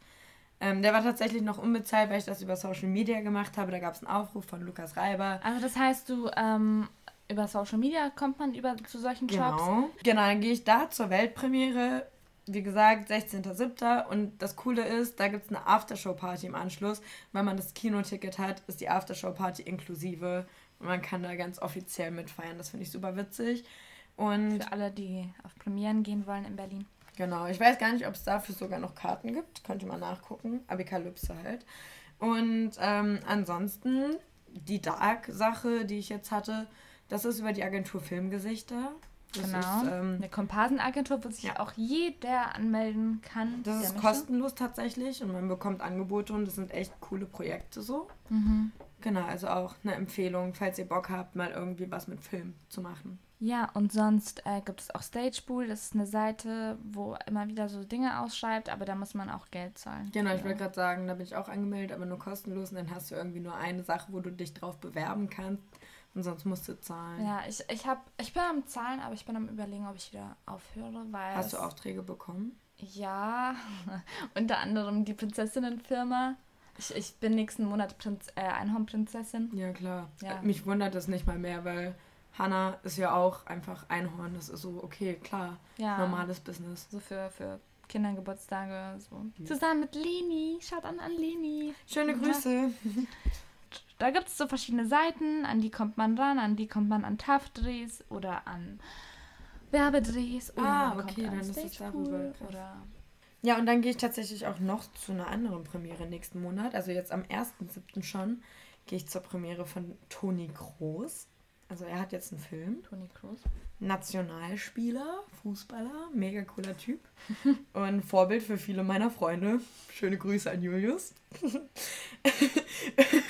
Ähm, der war tatsächlich noch unbezahlt, weil ich das über Social Media gemacht habe. Da gab es einen Aufruf von Lukas Reiber. Also das heißt, du ähm, über Social Media kommt man über zu solchen Jobs? Genau, genau dann gehe ich da zur Weltpremiere. Wie gesagt, 16.07. Und das Coole ist, da gibt es eine Aftershow-Party im Anschluss. Wenn man das Kinoticket hat, ist die Aftershow-Party inklusive. Und man kann da ganz offiziell mitfeiern. Das finde ich super witzig. Und Für alle, die auf Premieren gehen wollen in Berlin. Genau, ich weiß gar nicht, ob es dafür sogar noch Karten gibt. Könnte man nachgucken. Abikalypse halt. Und ähm, ansonsten die Dark-Sache, die ich jetzt hatte, das ist über die Agentur Filmgesichter. Das genau. Ist, ähm, eine Komparsenagentur, wo sich ja. auch jeder anmelden kann. Das ist kostenlos tatsächlich und man bekommt Angebote und das sind echt coole Projekte so. Mhm. Genau, also auch eine Empfehlung, falls ihr Bock habt, mal irgendwie was mit Film zu machen. Ja, und sonst äh, gibt es auch Stagepool. Das ist eine Seite, wo immer wieder so Dinge ausschreibt, aber da muss man auch Geld zahlen. Genau, ich wollte gerade sagen, da bin ich auch angemeldet, aber nur kostenlos. Und dann hast du irgendwie nur eine Sache, wo du dich drauf bewerben kannst. Und sonst musst du zahlen. Ja, ich, ich, hab, ich bin am Zahlen, aber ich bin am Überlegen, ob ich wieder aufhöre, weil. Hast du Aufträge bekommen? Ja, unter anderem die Prinzessinnenfirma. Ich, ich bin nächsten Monat Prinz, äh, Einhornprinzessin. Ja, klar. Ja. Mich wundert das nicht mal mehr, weil Hannah ist ja auch einfach Einhorn. Das ist so, okay, klar, ja. normales Business. So für, für Kindergeburtstage. So. Ja. Zusammen mit Leni. Schaut an an Leni. Schöne Grüße. Da gibt es so verschiedene Seiten, an die kommt man ran, an die kommt man an TAF-Drehs oder an Werbedrehs oder ah, okay, dann ist es darüber. Oder ja, und dann gehe ich tatsächlich auch noch zu einer anderen Premiere nächsten Monat. Also jetzt am 1.7. schon gehe ich zur Premiere von Toni Groß. Also er hat jetzt einen Film. Toni Kroos. Nationalspieler, Fußballer, mega cooler Typ. Und Vorbild für viele meiner Freunde. Schöne Grüße an Julius.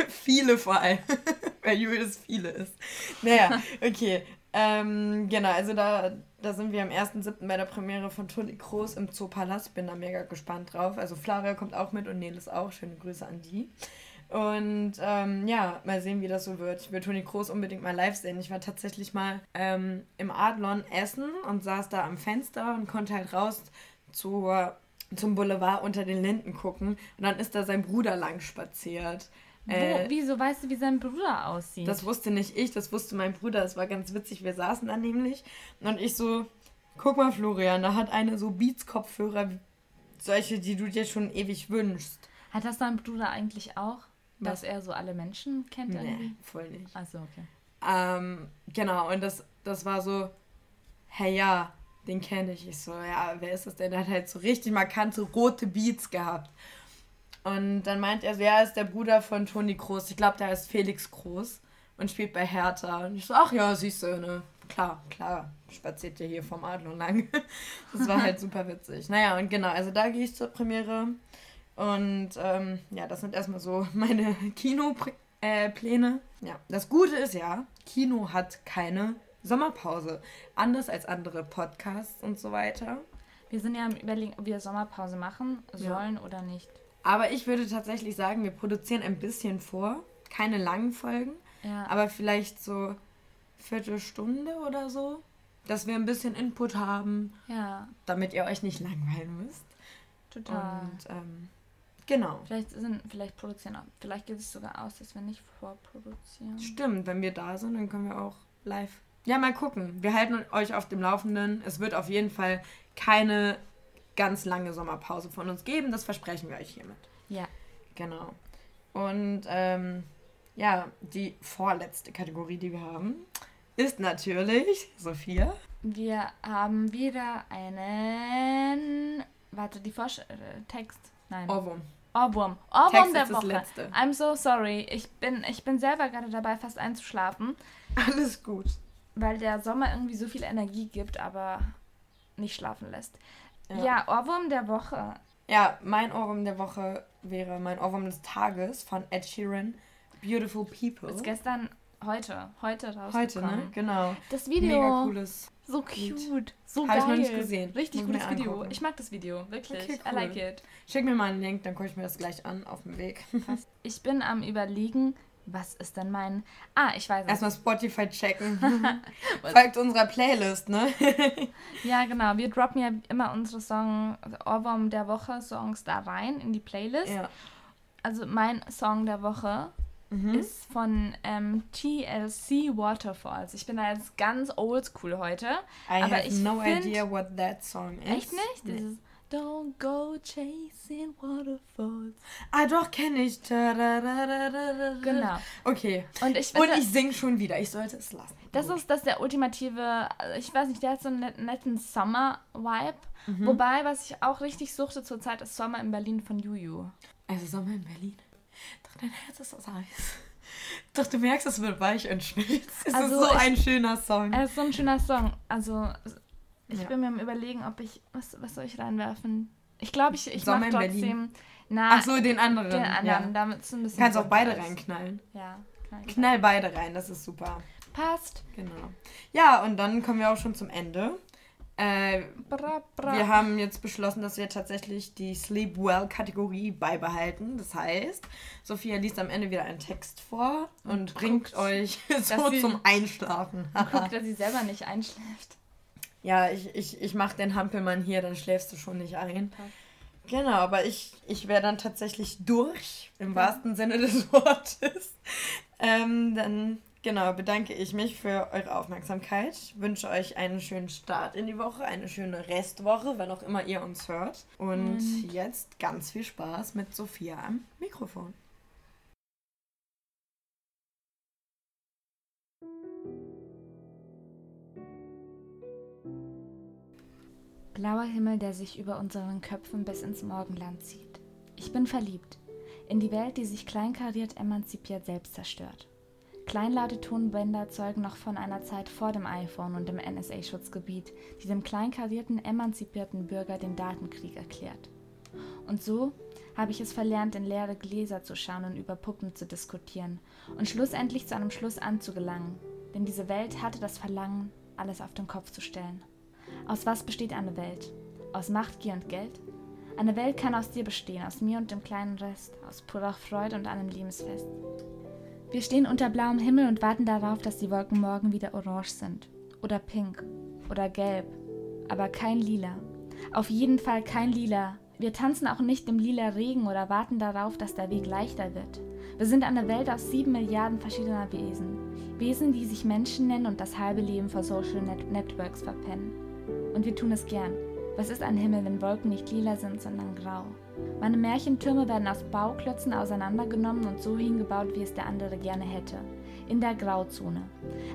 viele vor allem. Weil Julius viele ist. Naja, okay. Ähm, genau, also da, da sind wir am 1.7. bei der Premiere von Toni Kroos im Zoopalast. Bin da mega gespannt drauf. Also Flavia kommt auch mit und Nelis auch. Schöne Grüße an die. Und ähm, ja, mal sehen, wie das so wird. Ich will Toni Kroos unbedingt mal live sehen. Ich war tatsächlich mal ähm, im Adlon essen und saß da am Fenster und konnte halt raus zur zum Boulevard unter den Linden gucken und dann ist da sein Bruder lang spaziert. Wo, äh, wieso weißt du, wie sein Bruder aussieht? Das wusste nicht ich, das wusste mein Bruder. Das war ganz witzig. Wir saßen da nämlich und ich so, guck mal, Florian, da hat eine so Beats-Kopfhörer, solche, die du dir schon ewig wünschst. Hat das dein Bruder eigentlich auch? Was? Dass er so alle Menschen kennt? Nee, irgendwie? voll nicht. Achso, okay. Ähm, genau, und das, das war so, hey ja, den kenne ich. Ich so, ja, wer ist das denn? Der hat halt so richtig markante rote Beats gehabt. Und dann meint er so, ja, ist der Bruder von Toni Groß. Ich glaube, der heißt Felix Groß und spielt bei Hertha. Und ich so, ach ja, siehst du, ne? Klar, klar, spaziert ja hier vom Adlon lang. das war halt super witzig. Naja, und genau, also da gehe ich zur Premiere. Und ähm, ja, das sind erstmal so meine Kinopläne. Äh, ja, das Gute ist ja, Kino hat keine Sommerpause. Anders als andere Podcasts und so weiter. Wir sind ja am Überlegen, ob wir Sommerpause machen sollen ja. oder nicht. Aber ich würde tatsächlich sagen, wir produzieren ein bisschen vor. Keine langen Folgen. Ja. Aber vielleicht so Viertelstunde oder so. Dass wir ein bisschen Input haben. Ja. Damit ihr euch nicht langweilen müsst. Total. Und ähm, genau. Vielleicht sind, vielleicht produzieren auch. Vielleicht geht es sogar aus, dass wir nicht vorproduzieren. Stimmt, wenn wir da sind, dann können wir auch live. Ja, mal gucken. Wir halten euch auf dem Laufenden. Es wird auf jeden Fall keine ganz lange Sommerpause von uns geben. Das versprechen wir euch hiermit. Ja. Genau. Und ähm, ja, die vorletzte Kategorie, die wir haben, ist natürlich Sophia. Wir haben wieder einen. Warte, die Vorsch äh, Text. Nein. Ohrwurm. Ohrwurm. Ohrwurm der Woche. Letzte. I'm so sorry. Ich bin, ich bin selber gerade dabei, fast einzuschlafen. Alles gut. Weil der Sommer irgendwie so viel Energie gibt, aber nicht schlafen lässt. Ja, ja Ohrwurm der Woche. Ja, mein Ohrwurm der Woche wäre mein Ohrwurm des Tages von Ed Sheeran, Beautiful People. Ist gestern, heute, heute rausgekommen. Heute, ne? Genau. Das Video. Mega cooles. So cute. So Hab geil. Habe ich noch nicht gesehen. Richtig Muss cooles Video. Ich mag das Video, wirklich. Okay, cool. I like it. Schick mir mal einen Link, dann gucke ich mir das gleich an auf dem Weg. ich bin am überlegen, was ist denn mein. Ah, ich weiß es. Erstmal Spotify checken. Folgt unserer Playlist, ne? ja, genau. Wir droppen ja immer unsere Song, Ohrwurm der Woche, Songs da rein in die Playlist. Ja. Also mein Song der Woche mhm. ist von ähm, TLC Waterfalls. Ich bin da jetzt ganz oldschool heute. I aber have ich no idea what that song is. Echt nicht? Nee. Dieses Don't go chasing waterfalls. Ah, doch, kenne ich. Genau. Okay. Und ich, Und ich sing schon wieder. Ich sollte es lassen. Das Gut. ist das der ultimative, ich weiß nicht, der hat so einen netten Summer-Vibe. Mhm. Wobei, was ich auch richtig suchte zurzeit, ist Sommer in Berlin von Juju. Also Sommer in Berlin? Doch, dein Herz ist aus Eis. Doch, du merkst, es wird weich und schmilzt. Es also ist so ich, ein schöner Song. Es ist so ein schöner Song. Also ich ja. bin mir am überlegen, ob ich. Was, was soll ich reinwerfen? Ich glaube, ich, ich mache trotzdem. Na, Ach so, den anderen. Den anderen, ja. damit ist ein bisschen. Kannst auch beide als. reinknallen. Ja, knall, knall beide rein, das ist super. Passt. Genau. Ja, und dann kommen wir auch schon zum Ende. Äh, bra, bra. Wir haben jetzt beschlossen, dass wir tatsächlich die Sleep Well-Kategorie beibehalten. Das heißt, Sophia liest am Ende wieder einen Text vor und, und bringt euch so zum Einschlafen. guckt, dass sie selber nicht einschläft. Ja, ich, ich, ich mach den Hampelmann hier, dann schläfst du schon nicht ein. Genau, aber ich, ich wäre dann tatsächlich durch, im wahrsten Sinne des Wortes. Ähm, dann, genau, bedanke ich mich für eure Aufmerksamkeit. Wünsche euch einen schönen Start in die Woche, eine schöne Restwoche, wann auch immer ihr uns hört. Und mhm. jetzt ganz viel Spaß mit Sophia am Mikrofon. Blauer Himmel, der sich über unseren Köpfen bis ins Morgenland zieht. Ich bin verliebt. In die Welt, die sich kleinkariert, emanzipiert, selbst zerstört. Kleinlaute Tonbänder zeugen noch von einer Zeit vor dem iPhone und dem NSA-Schutzgebiet, die dem kleinkarierten, emanzipierten Bürger den Datenkrieg erklärt. Und so habe ich es verlernt, in leere Gläser zu schauen und über Puppen zu diskutieren und schlussendlich zu einem Schluss anzugelangen, denn diese Welt hatte das Verlangen, alles auf den Kopf zu stellen. Aus was besteht eine Welt? Aus Macht, Gier und Geld? Eine Welt kann aus dir bestehen, aus mir und dem kleinen Rest, aus purer Freude und einem Lebensfest. Wir stehen unter blauem Himmel und warten darauf, dass die Wolken morgen wieder orange sind. Oder pink. Oder gelb. Aber kein lila. Auf jeden Fall kein lila. Wir tanzen auch nicht im lila Regen oder warten darauf, dass der Weg leichter wird. Wir sind eine Welt aus sieben Milliarden verschiedener Wesen. Wesen, die sich Menschen nennen und das halbe Leben vor Social Net Networks verpennen. Und wir tun es gern. Was ist ein Himmel, wenn Wolken nicht lila sind, sondern grau? Meine Märchentürme werden aus Bauklötzen auseinandergenommen und so hingebaut, wie es der andere gerne hätte. In der Grauzone.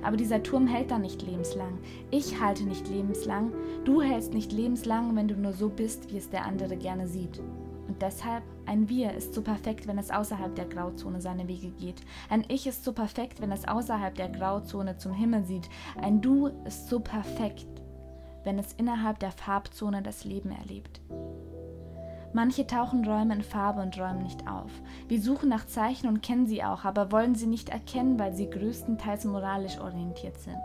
Aber dieser Turm hält da nicht lebenslang. Ich halte nicht lebenslang. Du hältst nicht lebenslang, wenn du nur so bist, wie es der andere gerne sieht. Und deshalb, ein Wir ist so perfekt, wenn es außerhalb der Grauzone seine Wege geht. Ein Ich ist so perfekt, wenn es außerhalb der Grauzone zum Himmel sieht. Ein Du ist so perfekt, wenn es innerhalb der Farbzone das Leben erlebt. Manche tauchen Räume in Farbe und räumen nicht auf. Wir suchen nach Zeichen und kennen sie auch, aber wollen sie nicht erkennen, weil sie größtenteils moralisch orientiert sind.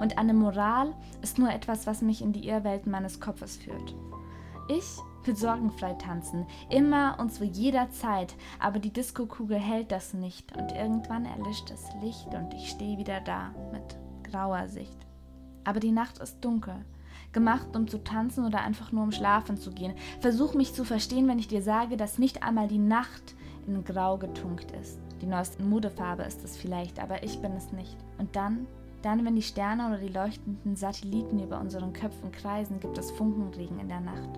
Und eine Moral ist nur etwas, was mich in die Irrwelten meines Kopfes führt. Ich will sorgenfrei tanzen, immer und zu jeder Zeit, aber die Diskokugel hält das nicht und irgendwann erlischt das Licht und ich stehe wieder da mit grauer Sicht. Aber die Nacht ist dunkel, gemacht, um zu tanzen oder einfach nur um schlafen zu gehen. Versuch mich zu verstehen, wenn ich dir sage, dass nicht einmal die Nacht in Grau getunkt ist. Die neueste Modefarbe ist es vielleicht, aber ich bin es nicht. Und dann, dann, wenn die Sterne oder die leuchtenden Satelliten über unseren Köpfen kreisen, gibt es Funkenregen in der Nacht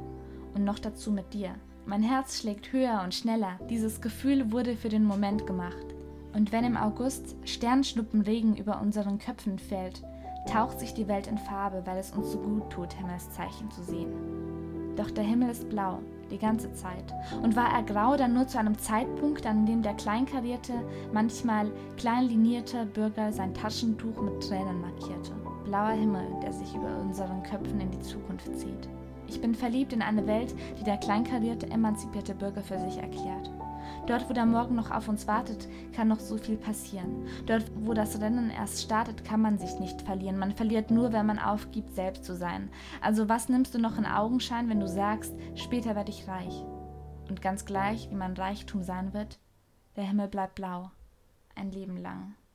und noch dazu mit dir. Mein Herz schlägt höher und schneller. Dieses Gefühl wurde für den Moment gemacht. Und wenn im August Sternschnuppenregen über unseren Köpfen fällt, taucht sich die Welt in Farbe, weil es uns so gut tut, Himmelszeichen zu sehen. Doch der Himmel ist blau, die ganze Zeit. Und war er grau dann nur zu einem Zeitpunkt, an dem der kleinkarierte, manchmal kleinlinierte Bürger sein Taschentuch mit Tränen markierte. Blauer Himmel, der sich über unseren Köpfen in die Zukunft zieht. Ich bin verliebt in eine Welt, die der kleinkarierte, emanzipierte Bürger für sich erklärt. Dort, wo der Morgen noch auf uns wartet, kann noch so viel passieren. Dort, wo das Rennen erst startet, kann man sich nicht verlieren. Man verliert nur, wenn man aufgibt, selbst zu sein. Also was nimmst du noch in Augenschein, wenn du sagst, später werde ich reich? Und ganz gleich, wie mein Reichtum sein wird, der Himmel bleibt blau. Ein Leben lang.